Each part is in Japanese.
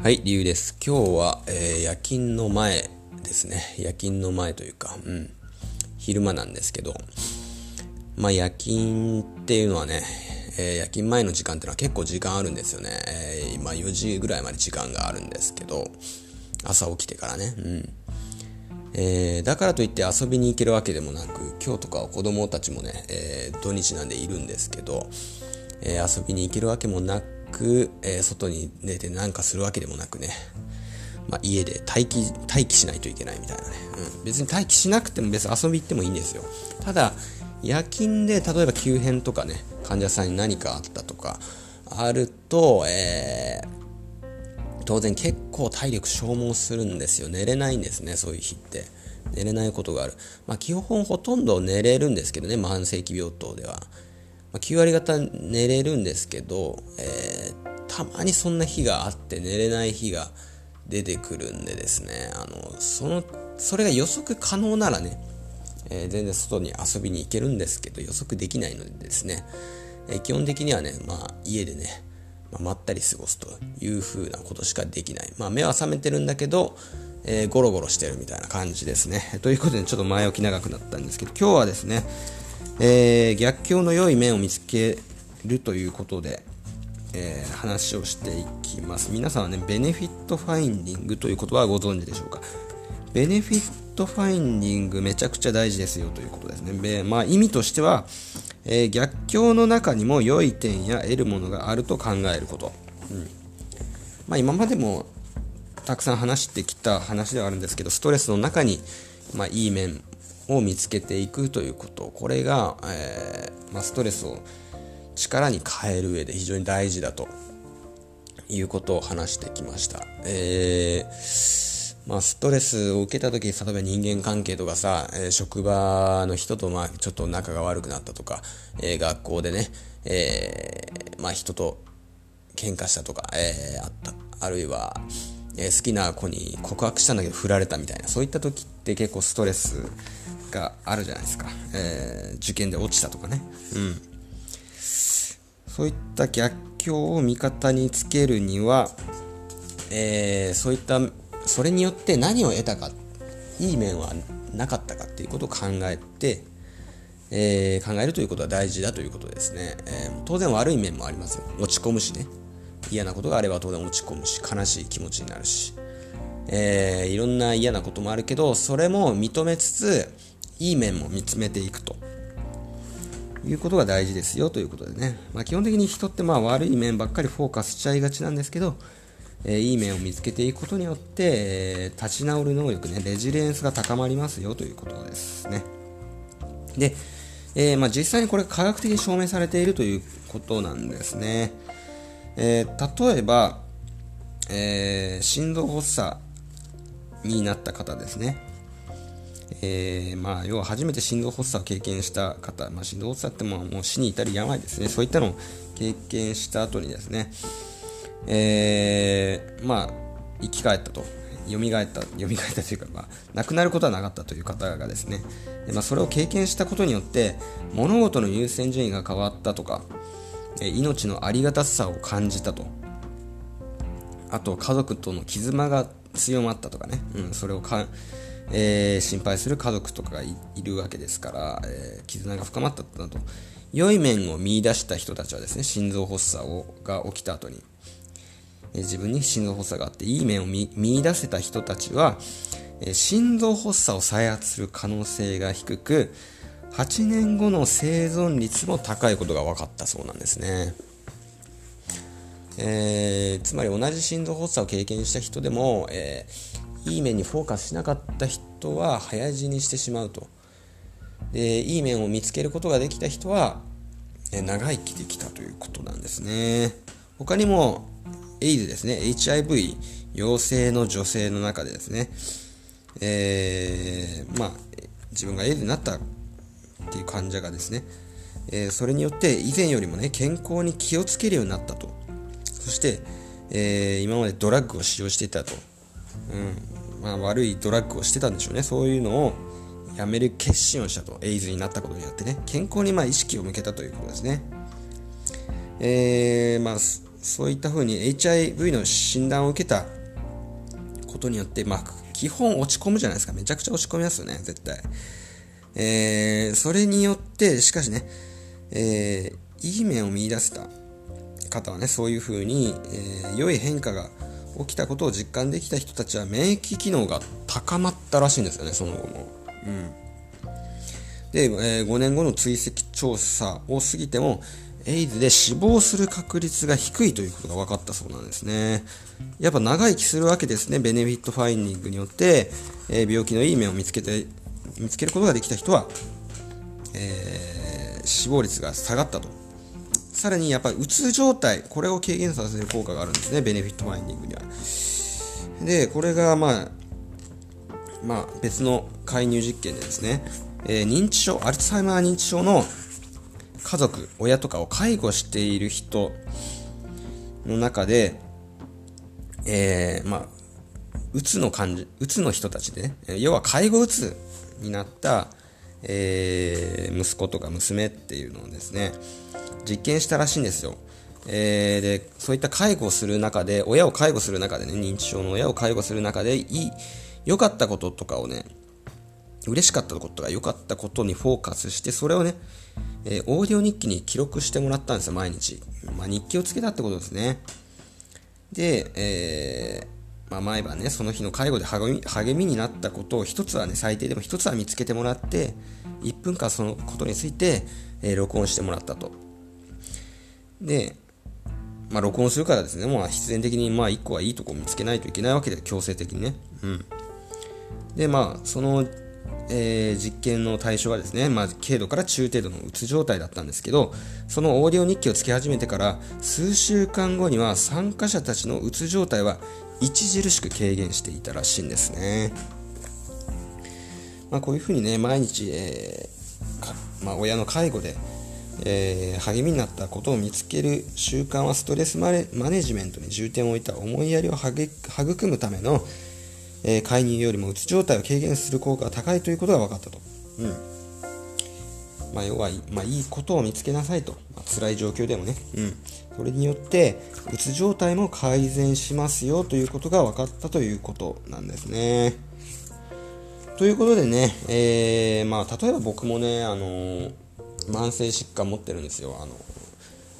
はい、理由です。今日は、えー、夜勤の前ですね。夜勤の前というか、うん、昼間なんですけど、まあ夜勤っていうのはね、えー、夜勤前の時間っていうのは結構時間あるんですよね。えー、今4時ぐらいまで時間があるんですけど、朝起きてからね。うんえー、だからといって遊びに行けるわけでもなく、今日とかは子供たちもね、え、土日なんでいるんですけど、え、遊びに行けるわけもなく、くえ外に出てなんかするわけでもなくね、まあ、家で待機、待機しないといけないみたいなね。うん。別に待機しなくても別に遊び行ってもいいんですよ。ただ、夜勤で例えば急変とかね、患者さんに何かあったとか、あると、えー、当然結構体力消耗するんですよ。寝れないんですね、そういう日って。寝れないことがある。まあ基本ほとんど寝れるんですけどね、慢性期病棟では。ま、9割方寝れるんですけど、えー、たまにそんな日があって寝れない日が出てくるんでですね、あの、その、それが予測可能ならね、えー、全然外に遊びに行けるんですけど、予測できないのでですね、えー、基本的にはね、まあ家でね、まあ、まったり過ごすという風なことしかできない。まあ、目は覚めてるんだけど、え、ゴロゴロしてるみたいな感じですね。ということで、ちょっと前置き長くなったんですけど、今日はですね、えー、逆境の良い面を見つけるということで、えー、話をしていきます。皆さんはね、ベネフィットファインディングという言葉はご存知でしょうか？ベネフィットファインディングめちゃくちゃ大事ですよということですね。まあ、意味としては、えー、逆境の中にも良い点や得るものがあると考えること。うんまあ、今までもたくさん話してきた話ではあるんですけど、ストレスの中に、まあ、いい面を見つけていくということ。これが、えー、まあ、ストレスを力に変える上で非常に大事だということを話してきました。えーまあ、ストレスを受けた時、例えば人間関係とかさ、えー、職場の人とまあちょっと仲が悪くなったとか、えー、学校でね、え、まあ人と喧嘩したとか、えあった。あるいは、え好きな子に告白したんだけど振られたみたいな、そういった時って結構ストレスがあるじゃないですか。え受験で落ちたとかね。うん。そういった逆境を味方につけるには、えそういったそれによって何を得たかいい面はなかったかっていうことを考えて、えー、考えるということは大事だということですね、えー、当然悪い面もありますよ落ち込むしね嫌なことがあれば当然落ち込むし悲しい気持ちになるし、えー、いろんな嫌なこともあるけどそれも認めつついい面も見つめていくということが大事ですよということでね、まあ、基本的に人ってまあ悪い面ばっかりフォーカスしちゃいがちなんですけどえー、いい面を見つけていくことによって、えー、立ち直る能力ね、レジリエンスが高まりますよということですね。で、えー、まあ、実際にこれ科学的に証明されているということなんですね。え例えば、え心臓発作になった方ですね。えー、まあ、要は初めて心臓発作を経験した方、まあ、心臓発作ってもう死に至る病ですね、そういったのを経験した後にですね、えー、まあ、生き返ったと。蘇った、蘇ったというか、まあ、亡くなることはなかったという方がですね、まあ、それを経験したことによって、物事の優先順位が変わったとか、命のありがたさを感じたと。あと、家族との絆が強まったとかね、うん、それをか、えー、心配する家族とかがいるわけですから、えー、絆が深まったなと。良い面を見出した人たちはですね、心臓発作をが起きた後に、え自分に心臓発作があっていい面を見出せた人たちは、心臓発作を再発する可能性が低く、8年後の生存率も高いことが分かったそうなんですね。えー、つまり同じ心臓発作を経験した人でも、えー、いい面にフォーカスしなかった人は早死にしてしまうと。で、いい面を見つけることができた人は、長生きできたということなんですね。他にも、エイズですね、HIV 陽性の女性の中でですね、えー、まあ、自分がエイズになったっていう患者がですね、えー、それによって以前よりもね、健康に気をつけるようになったと。そして、えー、今までドラッグを使用していたと。うん。まあ、悪いドラッグをしてたんでしょうね。そういうのをやめる決心をしたと。エイズになったことによってね。健康にま意識を向けたということですね。えー、まあ、そういった風に HIV の診断を受けたことによって、まあ、基本落ち込むじゃないですか。めちゃくちゃ落ち込みますよね、絶対。えー、それによって、しかしね、えー、いい面を見出せた方はね、そういう風に、えー、良い変化が起きたことを実感できた人たちは免疫機能が高まったらしいんですよね、その後も。うん。で、えー、5年後の追跡調査を過ぎても、エイズで死亡する確率が低いということが分かったそうなんですね。やっぱ長生きするわけですね。ベネフィットファインディングによって、えー、病気のいい面を見つけて、見つけることができた人は、えー、死亡率が下がったと。さらにやっぱりうつ状態、これを軽減させる効果があるんですね。ベネフィットファインディングには。で、これがまあ、まあ別の介入実験でですね、えー、認知症、アルツハイマー認知症の家族、親とかを介護している人の中で、えー、まあ、うつの感じ、うつの人たちでね、要は介護うつになった、え、息子とか娘っていうのをですね、実験したらしいんですよ。えー、で、そういった介護する中で、親を介護する中でね、認知症の親を介護する中で、いい、良かったこととかをね、嬉しかったことが良かったことにフォーカスして、それをね、えー、オーディオ日記に記録してもらったんですよ、毎日。まあ、日記をつけたってことですね。で、えー、まあ、毎晩ね、その日の介護で励み励みになったことを一つはね、最低でも一つは見つけてもらって、1分間そのことについて、えー、録音してもらったと。で、まあ、録音するからですね、まあ、必然的に、まあ、1個はいいとこ見つけないといけないわけで、強制的にね。うん。で、まあ、そのえー、実験の対象はですね、まあ、軽度から中程度のうつ状態だったんですけど、そのオーディオ日記をつけ始めてから数週間後には参加者たちのうつ状態は著しく軽減していたらしいんですね。まあ、こういうふうにね、毎日、えー、まあ、親の介護で、えー、励みになったことを見つける習慣はストレスマネジメントに重点を置いた思いやりを育むためのえー、介入よりもうつ状態を軽減する効果が高いということが分かったと。うんまあ、要は、まあ、いいことを見つけなさいと。まあ、辛い状況でもね。うん。それによって、うつ状態も改善しますよということが分かったということなんですね。ということでね、えー、まあ、例えば僕もね、あのー、慢性疾患持ってるんですよ。あの、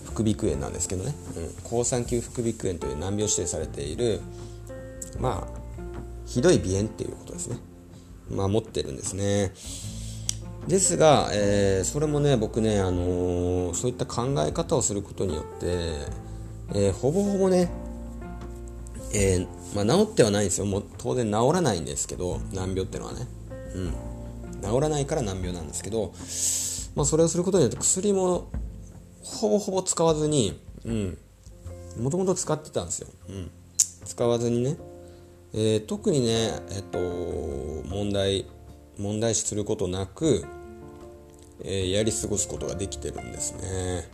副鼻腔炎なんですけどね。うん。抗酸球副鼻腔炎という難病指定されている、まあ、ひどい鼻炎っていうことですね。まあ、持ってるんですね。ですが、えー、それもね、僕ね、あのー、そういった考え方をすることによって、えー、ほぼほぼね、えまあ、治ってはないんですよ。もう当然治らないんですけど、難病ってのはね。うん。治らないから難病なんですけど、まあ、それをすることによって薬もほぼほぼ使わずに、うん。もともと使ってたんですよ。うん。使わずにね、えー、特にね、えっと、問題問題視することなく、えー、やり過ごすことができてるんですね。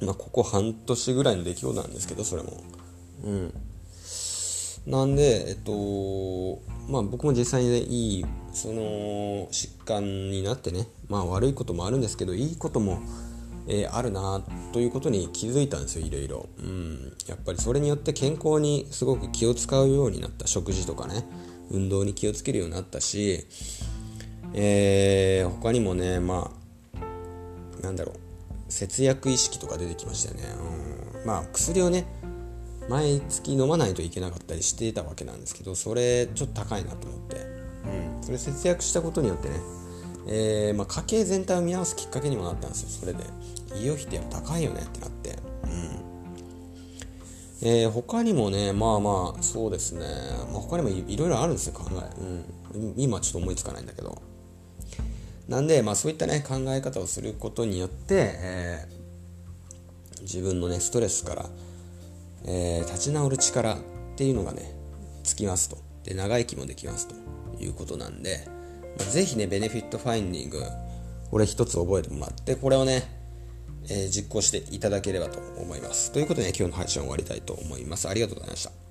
まあ、ここ半年ぐらいの出来事なんですけど、それも。うん。なんで、えっと、まあ僕も実際にね、いい、その、疾患になってね、まあ悪いこともあるんですけど、いいことも、えー、あるなということに気づいたんですよいろいろ、うん、やっぱりそれによって健康にすごく気を使うようになった。食事とかね。運動に気をつけるようになったし、えー、他にもねまあなんだろう。節約意識とか出てきましたよね、うん、まあ薬をね毎月飲まないといけなかったりしていたわけなんですけどそれちょっと高いなと思って、うん、それ節約したことによってねえー、まあ、家計全体を見直すきっかけにもなったんですよ。それで。医療費ってやっぱ高いよねってなって。うん。えー、他にもねまあまあそうですね、まあ、他にもいろいろあるんですよ考え、うん、今ちょっと思いつかないんだけど。なんで、まあ、そういったね考え方をすることによって、えー、自分のねストレスから、えー、立ち直る力っていうのがねつきますとで長生きもできますということなんで、まあ、ぜひね、ベネフィットファインディング、これ一つ覚えてもらって、これをね、えー、実行していただければと思います。ということで、ね、今日の配信を終わりたいと思います。ありがとうございました。